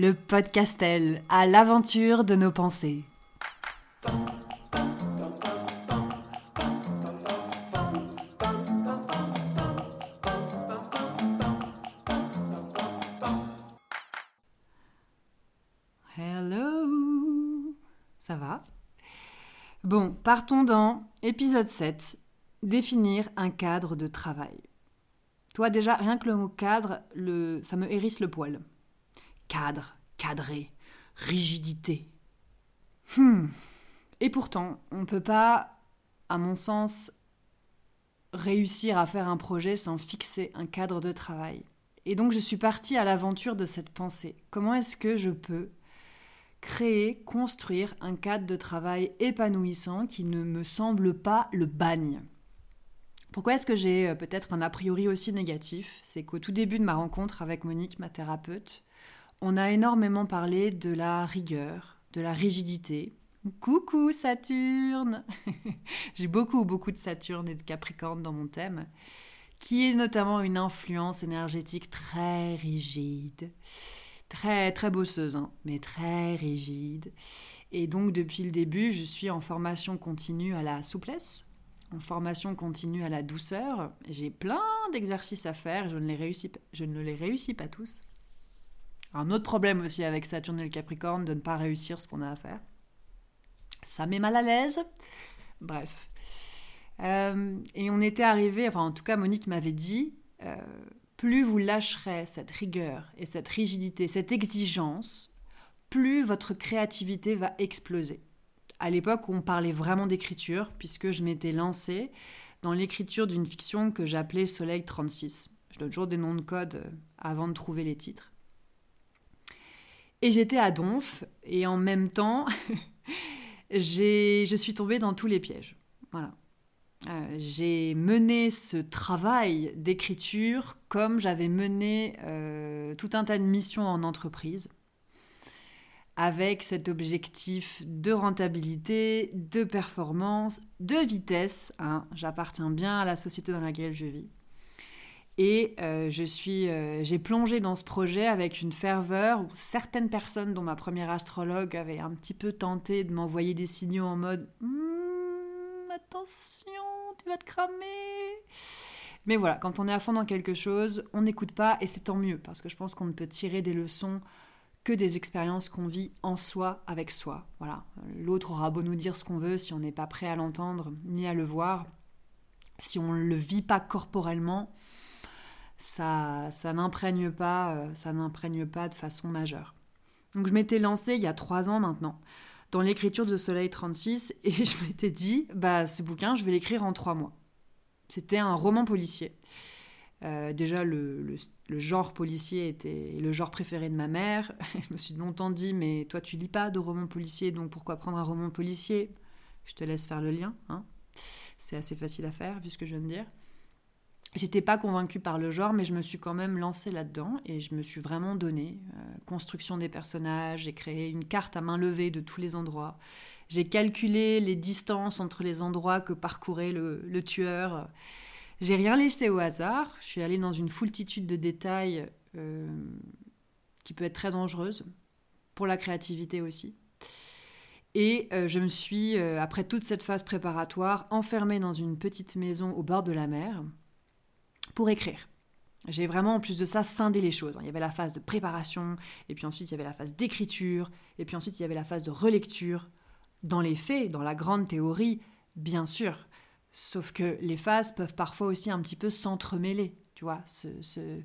le podcastel à l'aventure de nos pensées. Hello Ça va? Bon, partons dans épisode 7, définir un cadre de travail. Toi déjà, rien que le mot cadre, ça me hérisse le poil. Cadre, cadré, rigidité. Hmm. Et pourtant, on ne peut pas, à mon sens, réussir à faire un projet sans fixer un cadre de travail. Et donc je suis partie à l'aventure de cette pensée. Comment est-ce que je peux créer, construire un cadre de travail épanouissant qui ne me semble pas le bagne? Pourquoi est-ce que j'ai euh, peut-être un a priori aussi négatif? C'est qu'au tout début de ma rencontre avec Monique, ma thérapeute, on a énormément parlé de la rigueur, de la rigidité. Coucou Saturne J'ai beaucoup, beaucoup de Saturne et de Capricorne dans mon thème, qui est notamment une influence énergétique très rigide, très, très bosseuse, hein, mais très rigide. Et donc depuis le début, je suis en formation continue à la souplesse, en formation continue à la douceur. J'ai plein d'exercices à faire, je ne, les réussis, je ne les réussis pas tous. Un autre problème aussi avec Saturne et le Capricorne, de ne pas réussir ce qu'on a à faire. Ça met mal à l'aise. Bref. Euh, et on était arrivé, enfin en tout cas Monique m'avait dit, euh, plus vous lâcherez cette rigueur et cette rigidité, cette exigence, plus votre créativité va exploser à l'époque on parlait vraiment d'écriture, puisque je m'étais lancée dans l'écriture d'une fiction que j'appelais Soleil 36. Je donne toujours des noms de code euh, avant de trouver les titres. Et j'étais à Donf, et en même temps, je suis tombée dans tous les pièges. Voilà. Euh, j'ai mené ce travail d'écriture comme j'avais mené euh, tout un tas de missions en entreprise avec cet objectif de rentabilité, de performance, de vitesse. Hein. J'appartiens bien à la société dans laquelle je vis. Et euh, je suis, euh, j'ai plongé dans ce projet avec une ferveur où certaines personnes, dont ma première astrologue, avaient un petit peu tenté de m'envoyer des signaux en mode hum, attention, tu vas te cramer. Mais voilà, quand on est à fond dans quelque chose, on n'écoute pas et c'est tant mieux parce que je pense qu'on ne peut tirer des leçons que des expériences qu'on vit en soi avec soi. Voilà. L'autre aura beau nous dire ce qu'on veut si on n'est pas prêt à l'entendre ni à le voir. Si on ne le vit pas corporellement, ça, ça n'imprègne pas, euh, ça n'imprègne pas de façon majeure. Donc je m'étais lancée il y a trois ans maintenant dans l'écriture de Soleil 36 et je m'étais dit, bah ce bouquin, je vais l'écrire en trois mois. C'était un roman policier. Euh, déjà, le, genre policier était le genre préféré de ma mère. je me suis longtemps dit, mais toi, tu lis pas de romans policiers, donc pourquoi prendre un roman policier? Je te laisse faire le lien. Hein C'est assez facile à faire, vu ce que je viens de dire. J'étais pas convaincue par le genre, mais je me suis quand même lancée là-dedans et je me suis vraiment donnée. Euh, construction des personnages, j'ai créé une carte à main levée de tous les endroits. J'ai calculé les distances entre les endroits que parcourait le tueur. J'ai rien laissé au hasard. Je suis allée dans une foultitude de détails euh, qui peut être très dangereuse pour la créativité aussi. Et euh, je me suis, après toute cette phase préparatoire, enfermée dans une petite maison au bord de la mer pour écrire. J'ai vraiment, en plus de ça, scindé les choses. Il y avait la phase de préparation, et puis ensuite il y avait la phase d'écriture, et puis ensuite il y avait la phase de relecture. Dans les faits, dans la grande théorie, bien sûr, Sauf que les phases peuvent parfois aussi un petit peu s'entremêler, tu vois. Euh,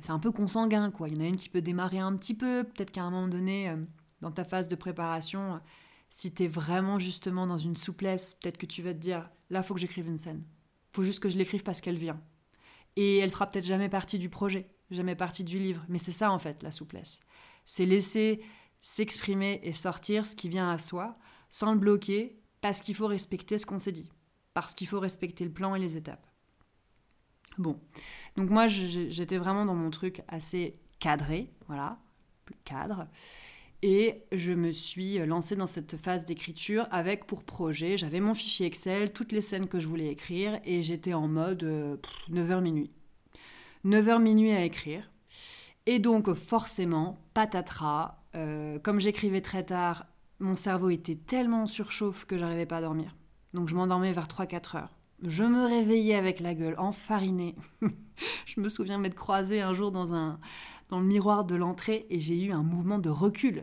c'est un peu consanguin, quoi. Il y en a une qui peut démarrer un petit peu, peut-être qu'à un moment donné, euh, dans ta phase de préparation, si tu es vraiment justement dans une souplesse, peut-être que tu vas te dire, là, faut que j'écrive une scène. faut juste que je l'écrive parce qu'elle vient. Et elle fera peut-être jamais partie du projet, jamais partie du livre. Mais c'est ça, en fait, la souplesse. C'est laisser s'exprimer et sortir ce qui vient à soi, sans le bloquer, parce qu'il faut respecter ce qu'on s'est dit parce qu'il faut respecter le plan et les étapes. Bon, donc moi j'étais vraiment dans mon truc assez cadré, voilà, plus cadre. Et je me suis lancée dans cette phase d'écriture avec pour projet, j'avais mon fichier Excel, toutes les scènes que je voulais écrire, et j'étais en mode 9h euh, minuit. 9h minuit à écrire. Et donc forcément, patatras, euh, comme j'écrivais très tard, mon cerveau était tellement en surchauffe que j'arrivais pas à dormir. Donc je m'endormais vers 3-4 heures. Je me réveillais avec la gueule enfarinée. je me souviens m'être croisée un jour dans, un, dans le miroir de l'entrée et j'ai eu un mouvement de recul.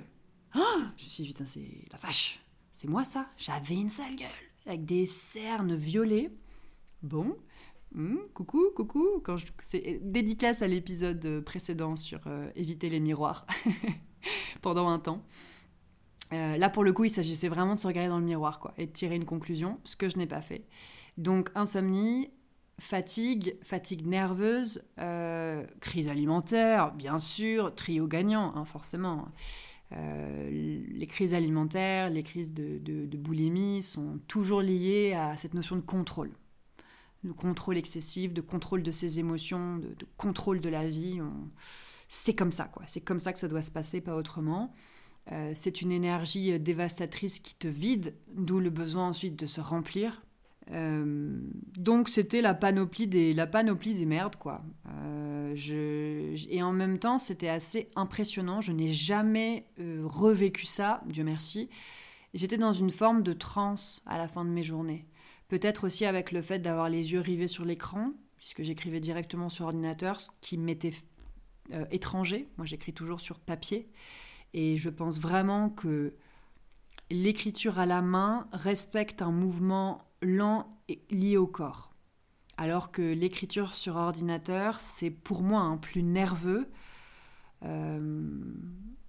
Je me suis dit, putain, c'est la vache. C'est moi ça J'avais une sale gueule avec des cernes violées. Bon, hmm, coucou, coucou. Quand C'est dédicace à l'épisode précédent sur euh, éviter les miroirs pendant un temps. Euh, là, pour le coup, il s'agissait vraiment de se regarder dans le miroir quoi, et de tirer une conclusion, ce que je n'ai pas fait. Donc, insomnie, fatigue, fatigue nerveuse, euh, crise alimentaire, bien sûr, trio gagnant, hein, forcément. Euh, les crises alimentaires, les crises de, boulimie sont toujours liées à cette notion de contrôle. De contrôle excessif, de contrôle de ses émotions, de, contrôle de la vie. C'est comme ça, quoi. C'est comme ça que ça doit se passer, pas autrement. Euh, c'est une énergie dévastatrice qui te vide, d'où le besoin ensuite de se remplir. Euh, donc c'était la panoplie des la panoplie des merdes quoi. et en même temps c'était assez impressionnant. Je n'ai jamais revécu ça, Dieu merci. J'étais dans une forme de transe à la fin de mes journées. Peut-être aussi avec le fait d'avoir les yeux rivés sur l'écran, puisque j'écrivais directement sur ordinateur, ce qui m'était étranger. Moi j'écris toujours sur papier. Et je pense vraiment que l'écriture à la main respecte un mouvement lent et lié au corps. Alors que l'écriture sur ordinateur, c'est pour moi un plus nerveux. Euh,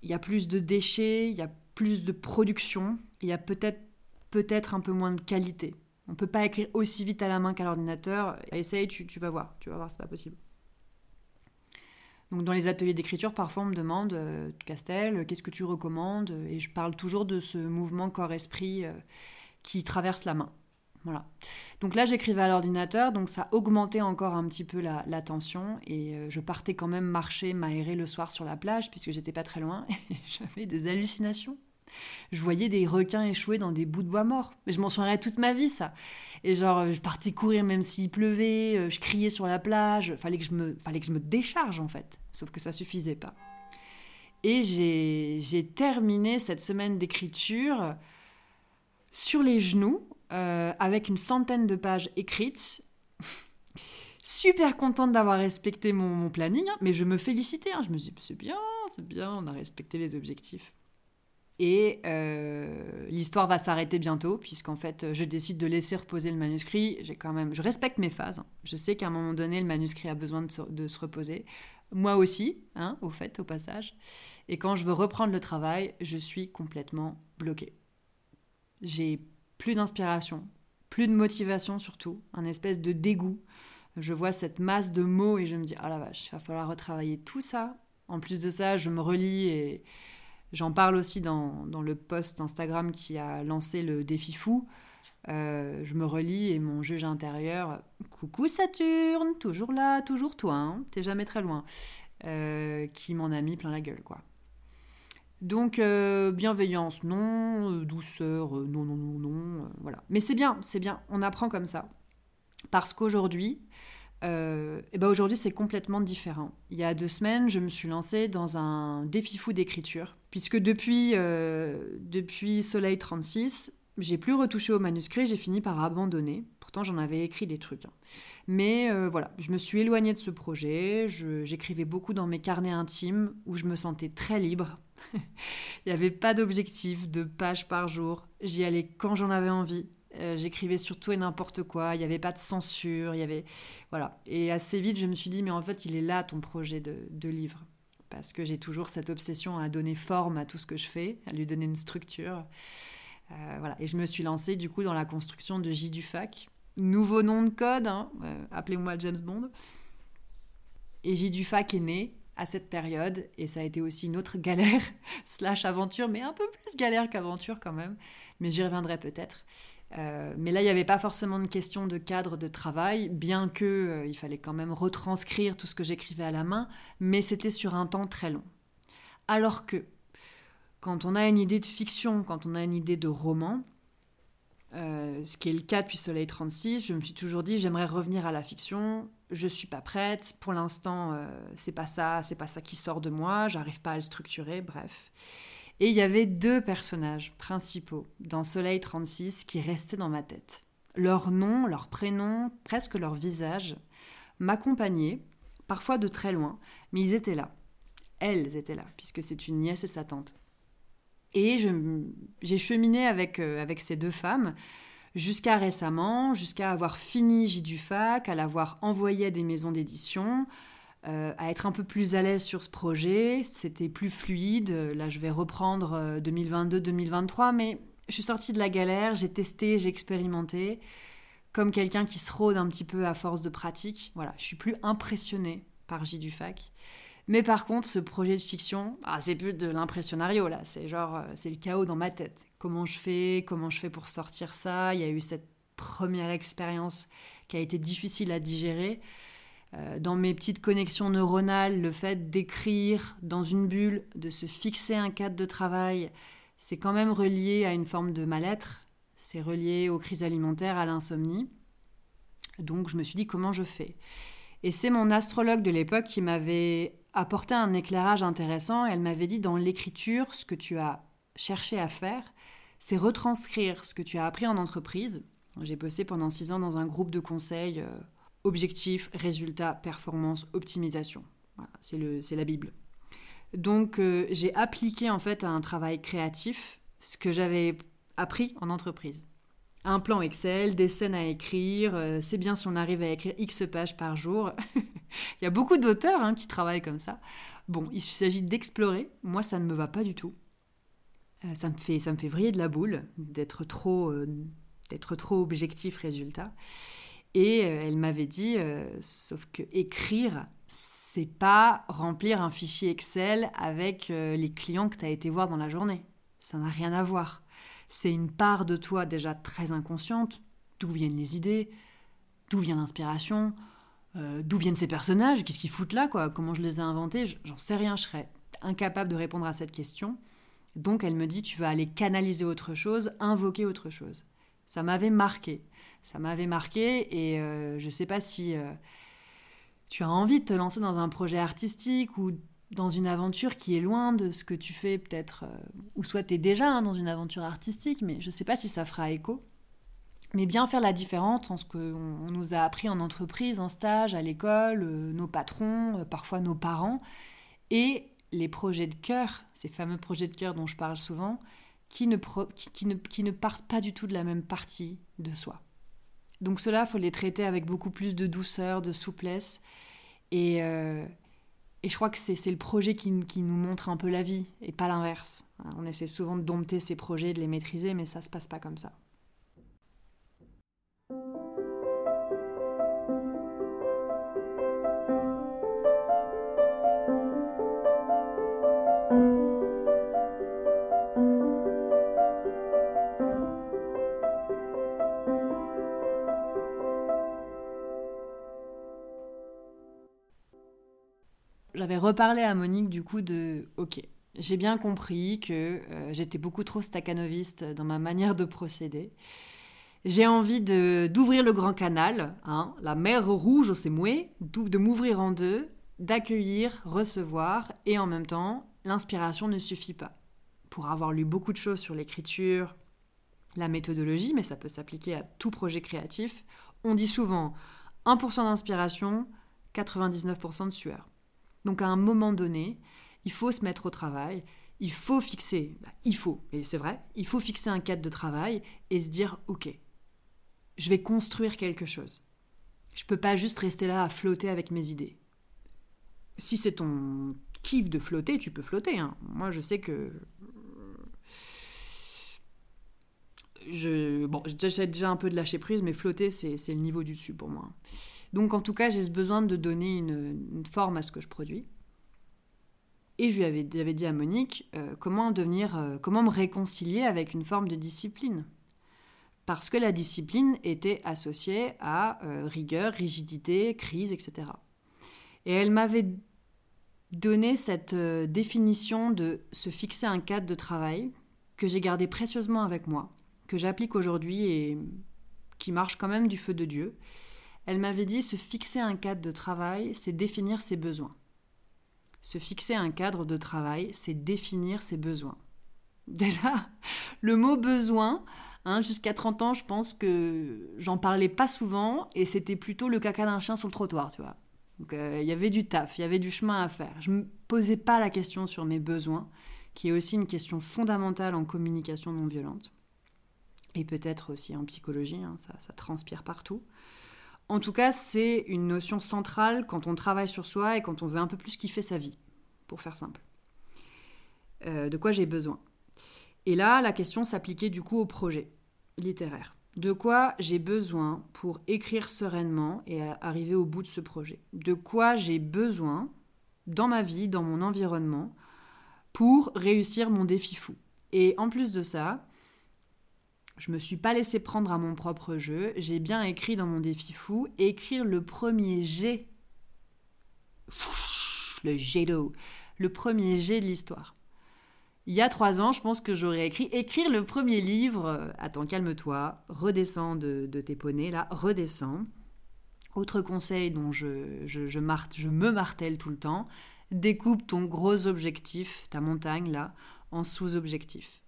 il y a plus de déchets, il y a plus de production, il y a peut-être peut-être un peu moins de qualité. On peut pas écrire aussi vite à la main qu'à l'ordinateur. Essaye, tu, tu vas voir, tu vas voir, c'est pas possible. Donc dans les ateliers d'écriture, parfois on me demande, euh, Castel, qu'est-ce que tu recommandes? Et je parle toujours de ce mouvement corps-esprit euh, qui traverse la main. Voilà. Donc là, j'écrivais à l'ordinateur, donc ça augmentait encore un petit peu la, tension. Et euh, je partais quand même marcher, m'aérer le soir sur la plage, puisque j'étais pas très loin. Et j'avais des hallucinations. Je voyais des requins échouer dans des bouts de bois morts. Mais je m'en souviendrai toute ma vie, ça. Et genre, je partais courir même s'il pleuvait, euh, je criais sur la plage, fallait que je me, fallait que je me décharge en fait. Sauf que ça suffisait pas. Et j'ai terminé cette semaine d'écriture sur les genoux, euh, avec une centaine de pages écrites. Super contente d'avoir respecté mon, planning, hein. mais je me félicitais. Hein. je me suis dit, c'est bien, c'est bien, on a respecté les objectifs. Et euh, l'histoire va s'arrêter bientôt, puisqu'en fait, je décide de laisser reposer le manuscrit. J'ai quand même, je respecte mes phases. Je sais qu'à un moment donné, le manuscrit a besoin de se, reposer. Moi aussi, hein, au fait, au passage. Et quand je veux reprendre le travail, je suis complètement bloquée. J'ai plus d'inspiration, plus de motivation surtout, un espèce de dégoût. Je vois cette masse de mots et je me dis, ah la vache, il va falloir retravailler tout ça. En plus de ça, je me relis et J'en parle aussi dans, le post Instagram qui a lancé le défi fou. Euh, je me relis et mon juge intérieur, coucou Saturne, toujours là, toujours toi, hein, t'es jamais très loin, euh, qui m'en a mis plein la gueule, quoi. Donc, euh, bienveillance, non, douceur, non, non, non, non, voilà. Mais c'est bien, c'est bien, on apprend comme ça. Parce qu'aujourd'hui, euh, et ben aujourd'hui, c'est complètement différent. Il y a deux semaines, je me suis lancée dans un défi fou d'écriture, puisque depuis, euh, depuis Soleil 36, j'ai plus retouché au manuscrit, j'ai fini par abandonner. Pourtant, j'en avais écrit des trucs. Hein. Mais euh, voilà, je me suis éloignée de ce projet. J'écrivais beaucoup dans mes carnets intimes où je me sentais très libre. Il n'y avait pas d'objectif de page par jour. J'y allais quand j'en avais envie. Euh, j'écrivais sur tout et n'importe quoi. Il n'y avait pas de censure. Il y avait voilà. Et assez vite, je me suis dit, mais en fait, il est là ton projet de, livre, parce que j'ai toujours cette obsession à donner forme à tout ce que je fais, à lui donner une structure. Euh, voilà. Et je me suis lancée du coup dans la construction de J du Fac. Nouveau nom de code, hein, euh, appelez-moi James Bond. Et J du Fac est né à cette période et ça a été aussi une autre galère slash aventure, mais un peu plus galère qu'aventure quand même. Mais j'y reviendrai peut-être. Euh, mais là, il n'y avait pas forcément de question de cadre de travail, bien que euh, il fallait quand même retranscrire tout ce que j'écrivais à la main, mais c'était sur un temps très long. Alors que quand on a une idée de fiction, quand on a une idée de roman, euh, ce qui est le cas depuis Soleil 36. Je me suis toujours dit, j'aimerais revenir à la fiction. Je suis pas prête. Pour l'instant, euh, c'est pas ça, c'est pas ça qui sort de moi. J'arrive pas à le structurer. Bref. Et il y avait deux personnages principaux dans Soleil 36 qui restaient dans ma tête. Leur nom, leur prénom, presque leur visage m'accompagnaient, parfois de très loin, mais ils étaient là. Elles étaient là, puisque c'est une nièce et sa tante. Et j'ai cheminé avec, euh, avec ces deux femmes jusqu'à récemment, jusqu'à avoir fini J du à l'avoir envoyé à des maisons d'édition, euh, à être un peu plus à l'aise sur ce projet. C'était plus fluide. Là, je vais reprendre 2022-2023, euh, mais je suis sortie de la galère, j'ai testé, j'ai expérimenté, comme quelqu'un qui se rôde un petit peu à force de pratique. Voilà, je suis plus impressionnée par J du fac. Mais par contre, ce projet de fiction, ah, c'est plus de l'impressionnario là, c'est genre, euh, c'est le chaos dans ma tête. Comment je fais, comment je fais pour sortir ça? Il y a eu cette première expérience qui a été difficile à digérer. Euh, dans mes petites connexions neuronales, le fait d'écrire dans une bulle, de se fixer un cadre de travail, c'est quand même relié à une forme de mal-être. C'est relié aux crises alimentaires, à l'insomnie. Donc je me suis dit comment je fais? Et c'est mon astrologue de l'époque qui m'avait apporté un éclairage intéressant. Elle m'avait dit dans l'écriture, ce que tu as cherché à faire, c'est retranscrire ce que tu as appris en entreprise. J'ai bossé pendant six ans dans un groupe de conseils euh, objectifs, résultats, performance, optimisation. c'est la Bible. Donc euh, j'ai appliqué en fait à un travail créatif ce que j'avais appris en entreprise un plan Excel, des scènes à écrire. Euh, c'est bien si on arrive à écrire X pages par jour. il y a beaucoup d'auteurs hein, qui travaillent comme ça. Bon, il s'agit d'explorer. Moi, ça ne me va pas du tout. Euh, ça, me fait, ça me fait vriller de la boule d'être trop, euh, d'être trop objectif résultat. Et elle m'avait dit, sauf que écrire, c'est pas remplir un fichier Excel avec les clients que tu as été voir dans la journée. Ça n'a rien à voir c'est une part de toi déjà très inconsciente. D'où viennent les idées? D'où vient l'inspiration? Euh, D'où viennent ces personnages? Qu'est-ce qu'ils foutent là quoi? Comment je les ai inventés? J'en sais rien, je serais incapable de répondre à cette question. Donc elle me dit tu vas aller canaliser autre chose, invoquer autre chose. Ça m'avait marqué. Ça m'avait marqué et euh, je ne sais pas si euh, tu as envie de te lancer dans un projet artistique ou dans une aventure qui est loin de ce que tu fais peut-être, euh, ou soit tu es déjà hein, dans une aventure artistique, mais je ne sais pas si ça fera écho. Mais bien faire la différence entre ce qu'on nous a appris en entreprise, en stage, à l'école, euh, nos patrons, euh, parfois nos parents, et les projets de cœur, ces fameux projets de cœur dont je parle souvent, qui ne, qui, ne, qui ne partent pas du tout de la même partie de soi. Donc cela, faut les traiter avec beaucoup plus de douceur, de souplesse, et, et je crois que c'est le projet qui, nous montre un peu la vie et pas l'inverse. On essaie souvent de dompter ces projets, de les maîtriser, mais ça se passe pas comme ça. J'avais reparlé à Monique du coup de OK, j'ai bien compris que euh, j'étais beaucoup trop staccanoviste dans ma manière de procéder. J'ai envie de d'ouvrir le grand canal, hein, la mer rouge, c'est moué, de m'ouvrir en deux, d'accueillir, recevoir, et en même temps, l'inspiration ne suffit pas. Pour avoir lu beaucoup de choses sur l'écriture, la méthodologie, mais ça peut s'appliquer à tout projet créatif, on dit souvent 1% d'inspiration, 99% de sueur. Donc à un moment donné, il faut se mettre au travail, il faut fixer, bah, il faut, et c'est vrai, il faut fixer un cadre de travail et se dire, ok, je vais construire quelque chose. Je peux pas juste rester là à flotter avec mes idées. Si c'est ton kiff de flotter, tu peux flotter. Hein. Moi, je sais que je, bon, j'ai déjà un peu de lâcher prise, mais flotter, c'est le niveau du dessus pour moi. Donc en tout cas, j'ai ce besoin de donner une, forme à ce que je produis. Et je lui avais, dit à Monique euh, comment devenir, euh, comment me réconcilier avec une forme de discipline? Parce que la discipline était associée à euh, rigueur, rigidité, crise, etc. Et elle m'avait donné cette définition de se fixer un cadre de travail que j'ai gardé précieusement avec moi que j'applique aujourd'hui et qui marche quand même du feu de Dieu. Elle m'avait dit se fixer un cadre de travail, c'est définir ses besoins. Se fixer un cadre de travail, c'est définir ses besoins. Déjà, le mot besoin, hein, jusqu'à 30 ans, je pense que j'en parlais pas souvent et c'était plutôt le caca d'un chien sur le trottoir, tu vois. Donc euh, il y avait du taf, il y avait du chemin à faire. Je me posais pas la question sur mes besoins, qui est aussi une question fondamentale en communication non violente et peut-être aussi en psychologie, hein, ça, ça transpire partout. En tout cas, c'est une notion centrale quand on travaille sur soi et quand on veut un peu plus kiffer sa vie, pour faire simple. Euh, de quoi j'ai besoin Et là, la question s'appliquait du coup au projet littéraire. De quoi j'ai besoin pour écrire sereinement et arriver au bout de ce projet? De quoi j'ai besoin dans ma vie, dans mon environnement, pour réussir mon défi fou? Et en plus de ça, je me suis pas laissé prendre à mon propre jeu. J'ai bien écrit dans mon défi fou écrire le premier jet. Le jet d'eau. Le premier jet de l'histoire. Il y a trois ans, je pense que j'aurais écrit écrire le premier livre. Attends, calme-toi. Redescends de, tes poneys, là. Redescends. Autre conseil dont je, je, je me martèle tout le temps découpe ton gros objectif, ta montagne, là, en sous-objectifs.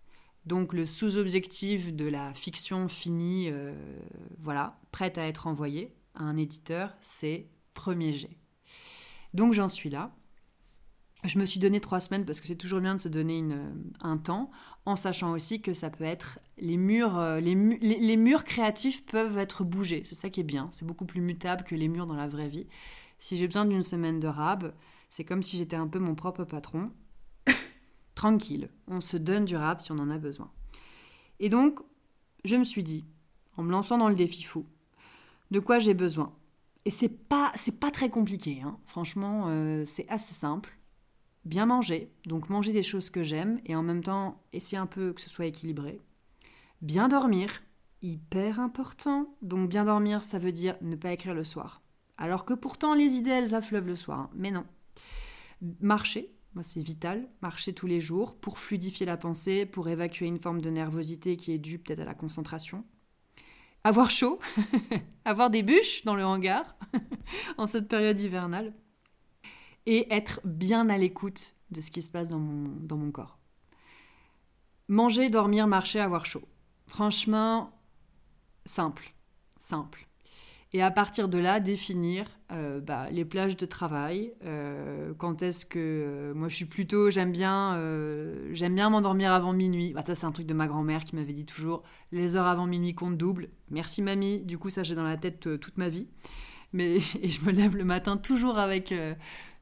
Donc le sous-objectif de la fiction finie, euh, voilà, prête à être envoyée à un éditeur, c'est premier jet. Donc j'en suis là. Je me suis donné trois semaines parce que c'est toujours bien de se donner un temps, en sachant aussi que ça peut être les murs, euh, les, les murs créatifs peuvent être bougés. C'est ça qui est bien. C'est beaucoup plus mutable que les murs dans la vraie vie. Si j'ai besoin d'une semaine de rab, c'est comme si j'étais un peu mon propre patron tranquille, on se donne du rap si on en a besoin. Et donc, je me suis dit, en me lançant dans le défi fou, de quoi j'ai besoin? Et c'est pas, c'est pas très compliqué, hein. franchement, euh, c'est assez simple. Bien manger, donc manger des choses que j'aime et en même temps essayer un peu que ce soit équilibré. Bien dormir, hyper important. Donc bien dormir, ça veut dire ne pas écrire le soir. Alors que pourtant les idées, elles affleuvent le soir, hein. mais non. Marcher, moi, c'est vital, marcher tous les jours pour fluidifier la pensée, pour évacuer une forme de nervosité qui est due peut-être à la concentration. Avoir chaud, avoir des bûches dans le hangar en cette période hivernale. Et être bien à l'écoute de ce qui se passe dans mon, dans mon corps. Manger, dormir, marcher, avoir chaud. Franchement, simple, simple. Et à partir de là, définir euh, bah, les plages de travail. Euh, quand est-ce que euh, moi je suis plutôt, j'aime bien, j'aime bien m'endormir avant minuit. Bah, ça c'est un truc de ma grand-mère qui m'avait dit toujours les heures avant minuit comptent double. Merci mamie. Du coup ça j'ai dans la tête toute ma vie. Mais et je me lève le matin toujours avec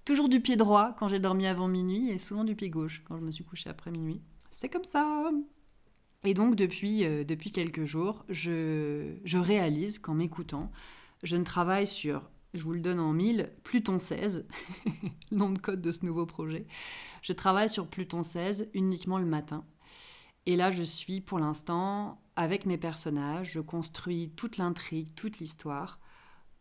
toujours du pied droit quand j'ai dormi avant minuit et souvent du pied gauche quand je me suis couchée après minuit. C'est comme ça. Et donc depuis, depuis quelques jours, je, je réalise qu'en m'écoutant, je ne travaille sur, je vous le donne en mille, Pluton 16, nom de code de ce nouveau projet. Je travaille sur Pluton 16 uniquement le matin. Et là, je suis pour l'instant avec mes personnages, je construis toute l'intrigue, toute l'histoire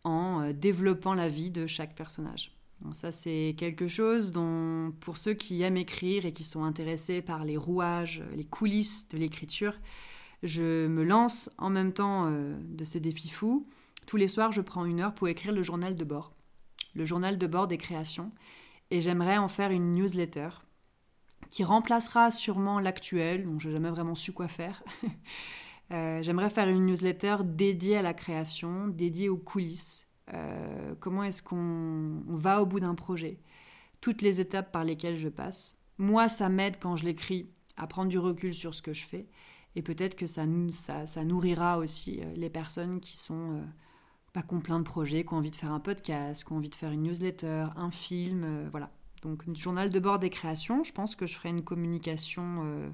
en euh, développant la vie de chaque personnage. Ça, c'est quelque chose dont, pour ceux qui aiment écrire et qui sont intéressés par les rouages, les coulisses de l'écriture, je me lance en même temps euh, de ce défi fou tous les soirs, je prends une heure pour écrire le journal de bord. Le journal de bord des créations. Et j'aimerais en faire une newsletter qui remplacera sûrement l'actuel, dont je n'ai jamais vraiment su quoi faire. Euh, j'aimerais faire une newsletter dédiée à la création, dédiée aux coulisses. Euh, comment est-ce qu'on va au bout d'un projet? Toutes les étapes par lesquelles je passe. Moi, ça m'aide quand je l'écris à prendre du recul sur ce que je fais. Et peut-être que ça, nourrira aussi euh, les personnes qui sont pas qui ont plein de projets, qui ont envie de faire un podcast, qui ont envie de faire une newsletter, un film, euh, voilà. Donc, journal de bord des créations. Je pense que je ferai une communication euh,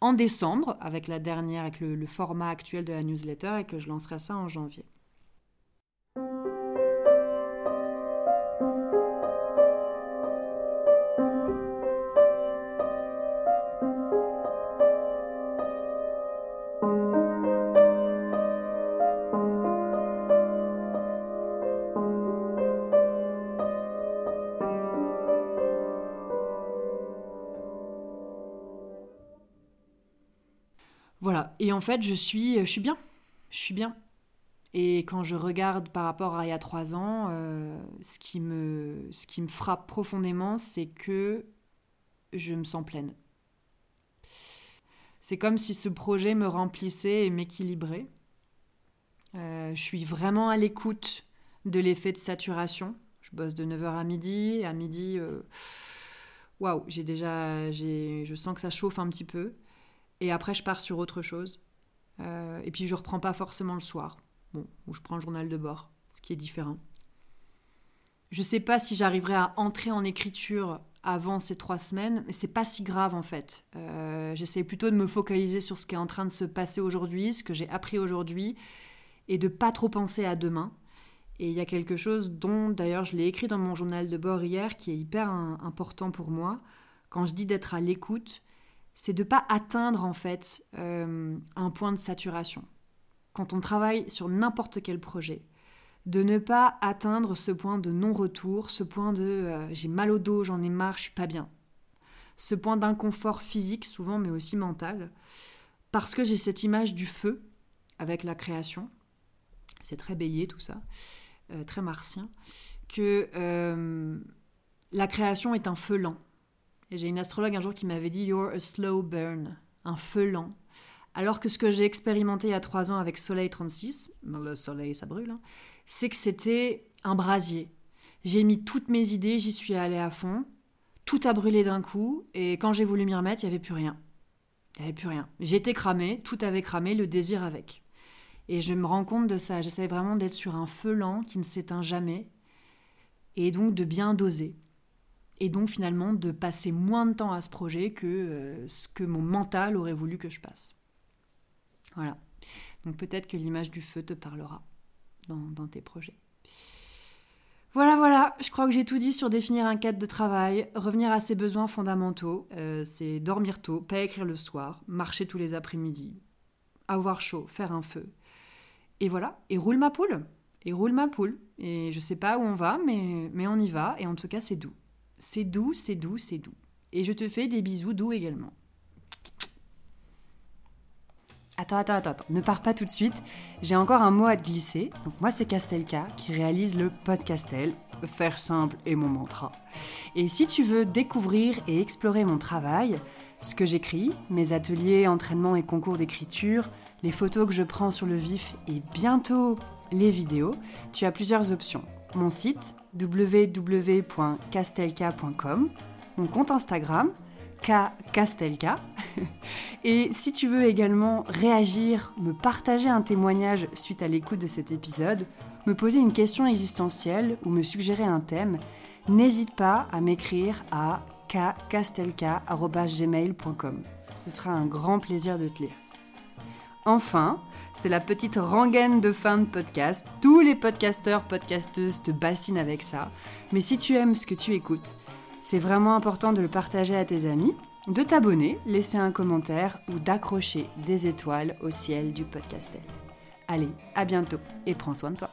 en décembre avec la dernière, avec le, format actuel de la newsletter et que je lancerai ça en janvier. Voilà, Et en fait, je suis, je suis bien. Je suis bien. Et quand je regarde par rapport à il y a trois ans, euh, ce, qui me, frappe profondément, c'est que je me sens pleine. C'est comme si ce projet me remplissait et m'équilibrait. Euh, je suis vraiment à l'écoute de l'effet de saturation. Je bosse de 9h à midi. À midi, euh, waouh, j'ai déjà, je sens que ça chauffe un petit peu. Et après, je pars sur autre chose. Euh, et puis, je reprends pas forcément le soir. Bon, ou je prends le journal de bord, ce qui est différent. Je sais pas si j'arriverai à entrer en écriture avant ces trois semaines, mais c'est pas si grave en fait. Euh, j'essaie plutôt de me focaliser sur ce qui est en train de se passer aujourd'hui, ce que j'ai appris aujourd'hui, et de pas trop penser à demain. Et il y a quelque chose dont, d'ailleurs, je l'ai écrit dans mon journal de bord hier, qui est hyper important pour moi. Quand je dis d'être à l'écoute, c'est de pas atteindre en fait euh, un point de saturation. Quand on travaille sur n'importe quel projet, de ne pas atteindre ce point de non-retour, ce point de euh, j'ai mal au dos, j'en ai marre, je suis pas bien. Ce point d'inconfort physique souvent, mais aussi mental, parce que j'ai cette image du feu avec la création. C'est très bélier tout ça, euh, très martien, que la création est un feu lent. J'ai une astrologue un jour qui m'avait dit You're a slow burn, un feu lent. Alors que ce que j'ai expérimenté il y a trois ans avec Soleil 36, le soleil ça brûle, hein, c'est que c'était un brasier. J'ai mis toutes mes idées, j'y suis allée à fond, tout a brûlé d'un coup, et quand j'ai voulu m'y remettre, il n'y avait plus rien. Il n'y avait plus rien. J'étais cramée, tout avait cramé, le désir avec. Et je me rends compte de ça. J'essaie vraiment d'être sur un feu lent qui ne s'éteint jamais, et donc de bien doser. Et donc finalement de passer moins de temps à ce projet que euh, ce que mon mental aurait voulu que je passe. Voilà. Donc peut-être que l'image du feu te parlera dans, tes projets. Voilà, voilà, je crois que j'ai tout dit sur définir un cadre de travail, revenir à ses besoins fondamentaux, euh, c'est dormir tôt, pas écrire le soir, marcher tous les après-midi, avoir chaud, faire un feu. Et voilà, et roule ma poule, et roule ma poule. Et je sais pas où on va, mais, mais on y va, et en tout cas c'est doux. C'est doux, c'est doux, c'est doux. Et je te fais des bisous doux également. Attends, attends, attends, ne pars pas tout de suite. J'ai encore un mot à te glisser. Donc moi, c'est Castelka qui réalise le podcastel. Faire simple est mon mantra. Et si tu veux découvrir et explorer mon travail, ce que j'écris, mes ateliers, entraînements et concours d'écriture, les photos que je prends sur le vif et bientôt les vidéos, tu as plusieurs options. Mon site www.castelka.com, mon compte Instagram, K Castelka. Et si tu veux également réagir, me partager un témoignage suite à l'écoute de cet épisode, me poser une question existentielle ou me suggérer un thème, n'hésite pas à m'écrire à kcastelka.gmail.com. Ce sera un grand plaisir de te lire. Enfin, c'est la petite rengaine de fin de podcast. Tous les podcasteurs, podcasteuses te bassinent avec ça. Mais si tu aimes ce que tu écoutes, c'est vraiment important de le partager à tes amis, de t'abonner, laisser un commentaire ou d'accrocher des étoiles au ciel du podcastel. Allez, à bientôt et prends soin de toi.